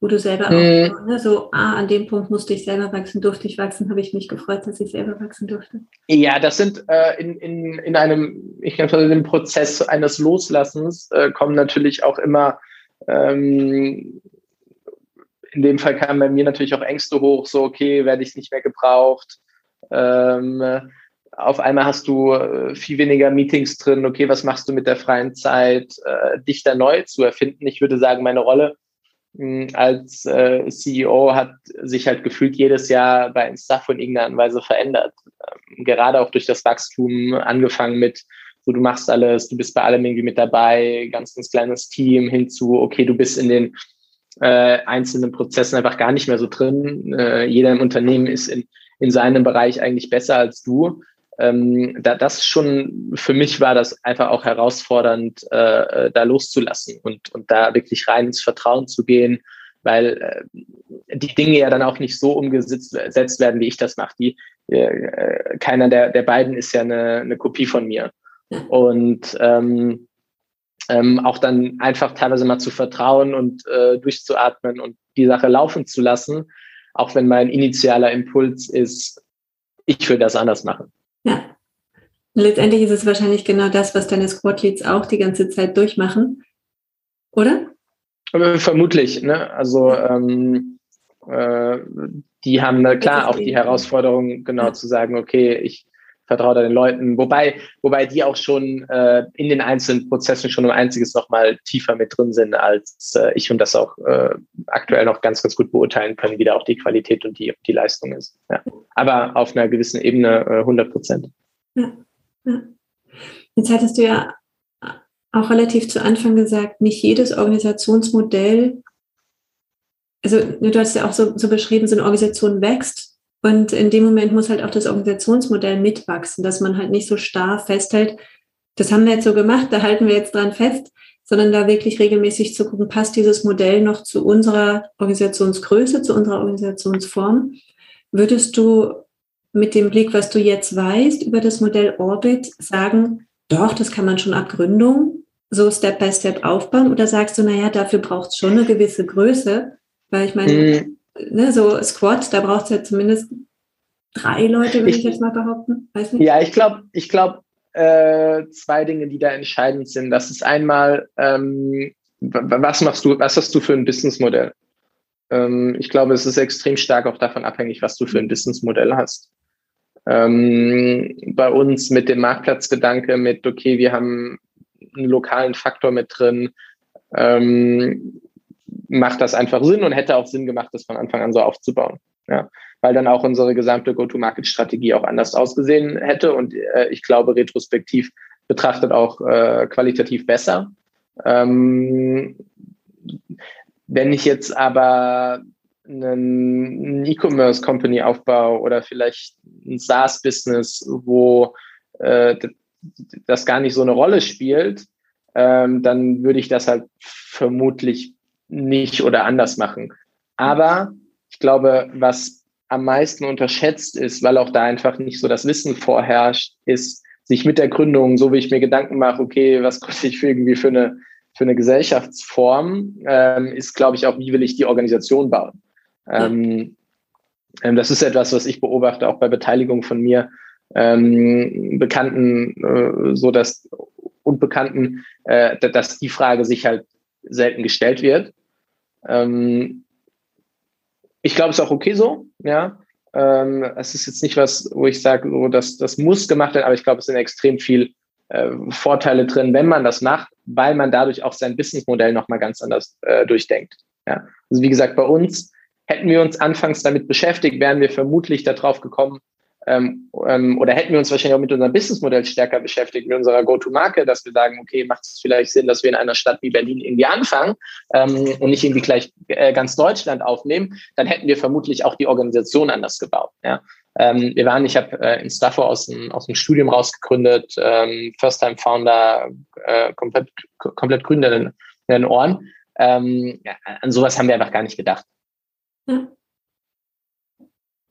wo du selber mhm. auch ne, so, ah, an dem Punkt musste ich selber wachsen, durfte ich wachsen, habe ich mich gefreut, dass ich selber wachsen durfte? Ja, das sind äh, in, in, in einem, ich nenne es dem Prozess eines Loslassens äh, kommen natürlich auch immer, ähm, in dem Fall kamen bei mir natürlich auch Ängste hoch, so, okay, werde ich nicht mehr gebraucht. Ähm, auf einmal hast du äh, viel weniger Meetings drin, okay, was machst du mit der freien Zeit, äh, dich da neu zu erfinden. Ich würde sagen, meine Rolle mh, hm, als äh, CEO hat sich halt gefühlt jedes Jahr bei Instaff in irgendeiner Weise verändert. Ähm, gerade auch durch das Wachstum, angefangen mit, so du machst alles, du bist bei allem irgendwie mit dabei, ganz, ganz kleines Team hinzu, okay, du bist in den äh, einzelnen Prozessen einfach gar nicht mehr so drin. Äh, jeder im Unternehmen ist in, in seinem Bereich eigentlich besser als du ähm, da, das schon für mich war das einfach auch herausfordernd, äh, da loszulassen und, und da wirklich rein ins Vertrauen zu gehen, weil äh, die Dinge ja dann auch nicht so umgesetzt werden, wie ich das mache. Die, äh, keiner der, der beiden ist ja eine, eine Kopie von mir. Und ähm, ähm, auch dann einfach teilweise mal zu vertrauen und äh, durchzuatmen und die Sache laufen zu lassen, auch wenn mein initialer Impuls ist, ich will das anders machen. Ja. letztendlich ist es wahrscheinlich genau das, was deine Squad-Leads auch die ganze Zeit durchmachen, oder? Vermutlich, ne? Also ähm, äh, die haben na klar auch die Herausforderung, genau ja. zu sagen, okay, ich vertraue da den Leuten, wobei, wobei die auch schon äh, in den einzelnen Prozessen schon um einziges nochmal tiefer mit drin sind, als äh, ich und das auch äh, aktuell noch ganz, ganz gut beurteilen können, wie da auch die Qualität und die, die Leistung ist. Ja. Aber auf einer gewissen Ebene äh, 100 Prozent. Ja. ja. Jetzt hattest du ja auch relativ zu Anfang gesagt, nicht jedes Organisationsmodell, also du hast ja auch so, so beschrieben, so eine Organisation wächst und in dem Moment muss halt auch das Organisationsmodell mitwachsen, dass man halt nicht so starr festhält, das haben wir jetzt so gemacht, da halten wir jetzt dran fest, sondern da wirklich regelmäßig zu gucken, passt dieses Modell noch zu unserer Organisationsgröße, zu unserer Organisationsform? Würdest du mit dem Blick, was du jetzt weißt über das Modell Orbit, sagen, doch, das kann man schon ab Gründung so Step by Step aufbauen? Oder sagst du, naja, dafür braucht es schon eine gewisse Größe? Weil ich meine, mhm ne, so Squad, da braucht es ja zumindest drei Leute, würde ich, ich, jetzt mal behaupten. Weiß nicht. Ja, ich glaube, ich glaube, äh, zwei Dinge, die da entscheidend sind. Das ist einmal, ähm, was machst du, was hast du für ein Businessmodell? Ähm, ich glaube, es ist extrem stark auch davon abhängig, was du für ein Businessmodell hast. Ähm, bei uns mit dem Marktplatzgedanke, mit, okay, wir haben einen lokalen Faktor mit drin, ähm, macht das einfach Sinn und hätte auch Sinn gemacht, das von Anfang an so aufzubauen. Ja, weil dann auch unsere gesamte Go-to-Market-Strategie auch anders ausgesehen hätte und äh, ich glaube, retrospektiv betrachtet auch äh, qualitativ besser. Ähm, wenn ich jetzt aber einen E-Commerce-Company aufbaue oder vielleicht ein SaaS-Business, wo äh, das gar nicht so eine Rolle spielt, ähm, dann würde ich das halt vermutlich nicht oder anders machen. Aber ich glaube, was am meisten unterschätzt ist, weil auch da einfach nicht so das Wissen vorherrscht, ist, sich mit der Gründung, so wie ich mir Gedanken mache, okay, was kostet ich für irgendwie für eine, für eine Gesellschaftsform, ähm, ist, glaube ich, auch, wie will ich die Organisation bauen. Ähm, ähm, das ist etwas, was ich beobachte, auch bei Beteiligung von mir, ähm, Bekannten, äh, so dass Unbekannten, äh, dass die Frage sich halt selten gestellt wird. Ähm, ich glaube, es ist auch okay so, ja. Ähm, es ist jetzt nicht was, wo ich sage, so, das, das muss gemacht werden, aber ich glaube, es sind extrem viel äh, Vorteile drin, wenn man das macht, weil man dadurch auch sein Businessmodell nochmal ganz anders äh, durchdenkt. Ja. Also wie gesagt, bei uns hätten wir uns anfangs damit beschäftigt, wären wir vermutlich darauf gekommen, ähm, ähm, oder hätten wir uns wahrscheinlich auch mit unserem Businessmodell stärker beschäftigt, mit unserer Go-to-Market, dass wir sagen, okay, macht es vielleicht Sinn, dass wir in einer Stadt wie Berlin irgendwie anfangen ähm, und nicht irgendwie gleich äh, ganz Deutschland aufnehmen, dann hätten wir vermutlich auch die Organisation anders gebaut. Ja? Ähm, wir waren, ich habe äh, in Stafford aus dem, aus dem Studium rausgegründet, ähm, First-Time-Founder, äh, komplett, komplett grün in den, in den Ohren. Ähm, ja, an sowas haben wir einfach gar nicht gedacht. Ja.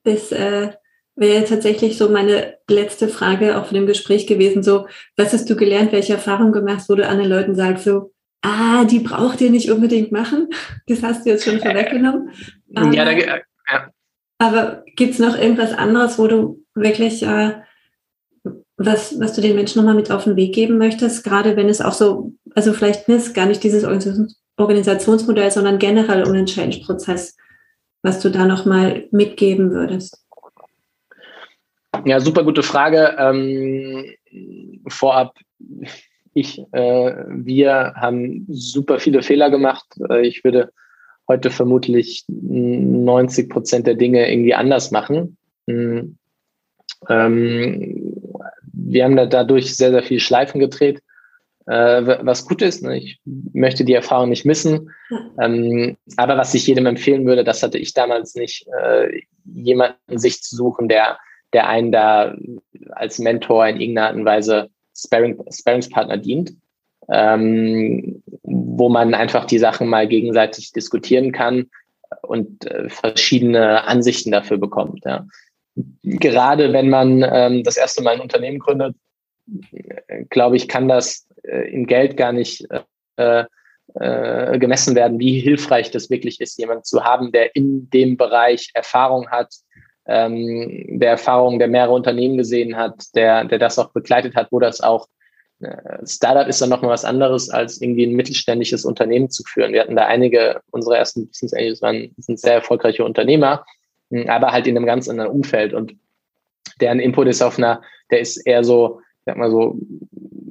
Das äh, wäre tatsächlich so meine letzte Frage auch von dem Gespräch gewesen. So, was hast du gelernt, welche Erfahrungen gemacht, wo du anderen Leuten sagst, so, ah, die braucht ihr nicht unbedingt machen. [laughs] Das hast du jetzt schon vorweggenommen. Aber, ja, da, ja. aber gibt es noch irgendwas anderes, wo du wirklich, äh, was, was du den Menschen nochmal mit auf den Weg geben möchtest, gerade wenn es auch so, also vielleicht ist gar nicht dieses Organisationsmodell, sondern generell um den Change-Prozess, was du da nochmal mitgeben würdest? Ja, super gute Frage. Ähm, vorab, ich, äh, wir haben super viele Fehler gemacht. Äh, ich würde heute vermutlich 90 Prozent der Dinge irgendwie anders machen. Mhm. Ähm, wir haben da dadurch sehr, sehr viel Schleifen gedreht, äh, was gut ist. Ne? Ich möchte die Erfahrung nicht missen. Ähm, aber was ich jedem empfehlen würde, das hatte ich damals nicht, äh, jemanden sich zu suchen, der der einen da als Mentor in irgendeiner Art und Weise Sparring, Sparringspartner dient, ähm, wo man einfach die Sachen mal gegenseitig diskutieren kann und äh, verschiedene Ansichten dafür bekommt. Ja. Gerade wenn man ähm, das erste Mal ein Unternehmen gründet, glaube ich, kann das äh, in Geld gar nicht äh, äh, gemessen werden, wie hilfreich das wirklich ist, jemanden zu haben, der in dem Bereich Erfahrung hat, ähm, der Erfahrung, der mehrere Unternehmen gesehen hat, der, der das auch begleitet hat, wo das auch äh, Startup ist dann noch mal was anderes, als irgendwie ein mittelständisches Unternehmen zu führen. Wir hatten da einige, unsere ersten Business Angels waren, sind sehr erfolgreiche Unternehmer, hm, aber halt in einem ganz anderen Umfeld und deren Input ist auf einer, der ist eher so, sag mal so,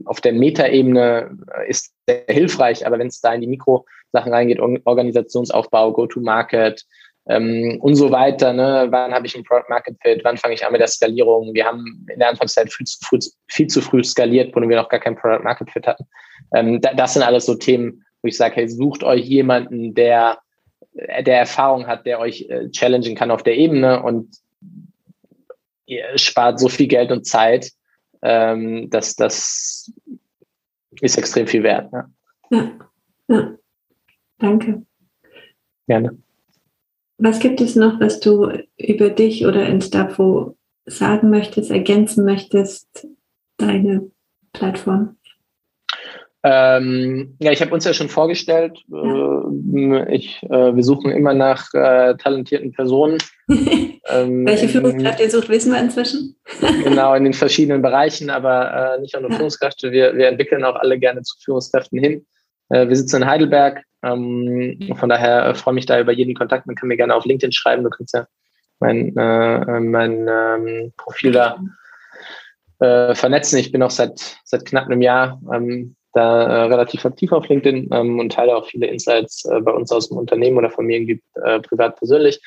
auf der Metaebene ist sehr hilfreich, aber wenn es da in die Mikrosachen reingeht, Organisationsaufbau, Go-to-Market, ähm, und so weiter. Ne? Wann habe ich ein Product Market Fit? Wann fange ich an mit der Skalierung? Wir haben in der Anfangszeit viel zu früh, viel zu früh skaliert, wo wir noch gar kein Product Market Fit hatten. Ähm, da, das sind alles so Themen, wo ich sage, hey, sucht euch jemanden, der der Erfahrung hat, der euch äh, challengen kann auf der Ebene und ihr spart so viel Geld und Zeit, ähm, dass das ist extrem viel wert. Ja. ja. ja. Danke. Gerne. Was gibt es noch, was du über dich oder in Instapo sagen möchtest, ergänzen möchtest, deine Plattform? Ähm, ja, ich habe uns ja schon vorgestellt. Ja. Äh, ich, äh, wir suchen immer nach äh, talentierten Personen. [laughs] ähm, Welche Führungskräfte ihr sucht, wissen wir inzwischen. [laughs] genau, in den verschiedenen Bereichen, aber äh, nicht nur ja. Führungskräfte. Wir, wir entwickeln auch alle gerne zu Führungskräften hin. Äh, wir sitzen in Heidelberg. Ähm, von daher äh, freue ich mich da über jeden Kontakt. Man kann mir gerne auf LinkedIn schreiben. Du kannst ja mein, äh, mein ähm, Profil da vernetzen. Ich bin auch seit, seit knapp einem Jahr ähm, da äh, relativ aktiv auf LinkedIn ähm, und teile auch viele Insights äh, bei uns aus dem Unternehmen oder von mir irgendwie äh, privat persönlich.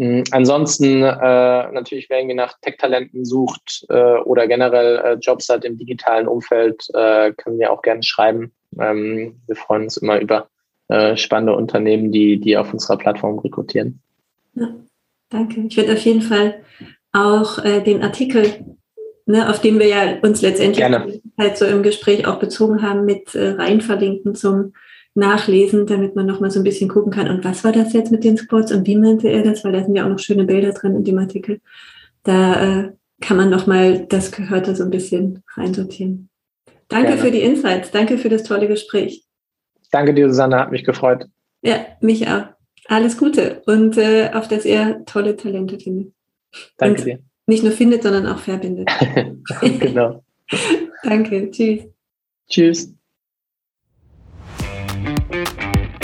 Mhm. Ansonsten äh, natürlich, wer irgendwie nach Tech-Talenten sucht äh, oder generell äh, Jobs hat im digitalen Umfeld, äh, können wir auch gerne schreiben. Ähm, wir freuen uns immer über äh, spannende Unternehmen, die, die auf unserer Plattform rekrutieren. Ja, danke. Ich werde auf jeden Fall auch äh, den Artikel, ne, auf den wir ja uns letztendlich Gerne. halt so im Gespräch auch bezogen haben, mit äh, rein verlinken zum Nachlesen, damit man nochmal so ein bisschen gucken kann. Und was war das jetzt mit den Sports und wie meinte er das? Weil da sind ja auch noch schöne Bilder drin in dem Artikel. Da äh, kann man nochmal das Gehörte so ein bisschen reinsortieren. Danke Gerne. für die Insights. Danke für das tolle Gespräch. Danke dir, Susanne. Hat mich gefreut. Ja, mich auch. Alles Gute und äh, auf dass ihr tolle Talente findet. Danke und dir. Nicht nur findet, sondern auch verbindet. [laughs] [laughs] genau. Danke. Tschüss. Tschüss.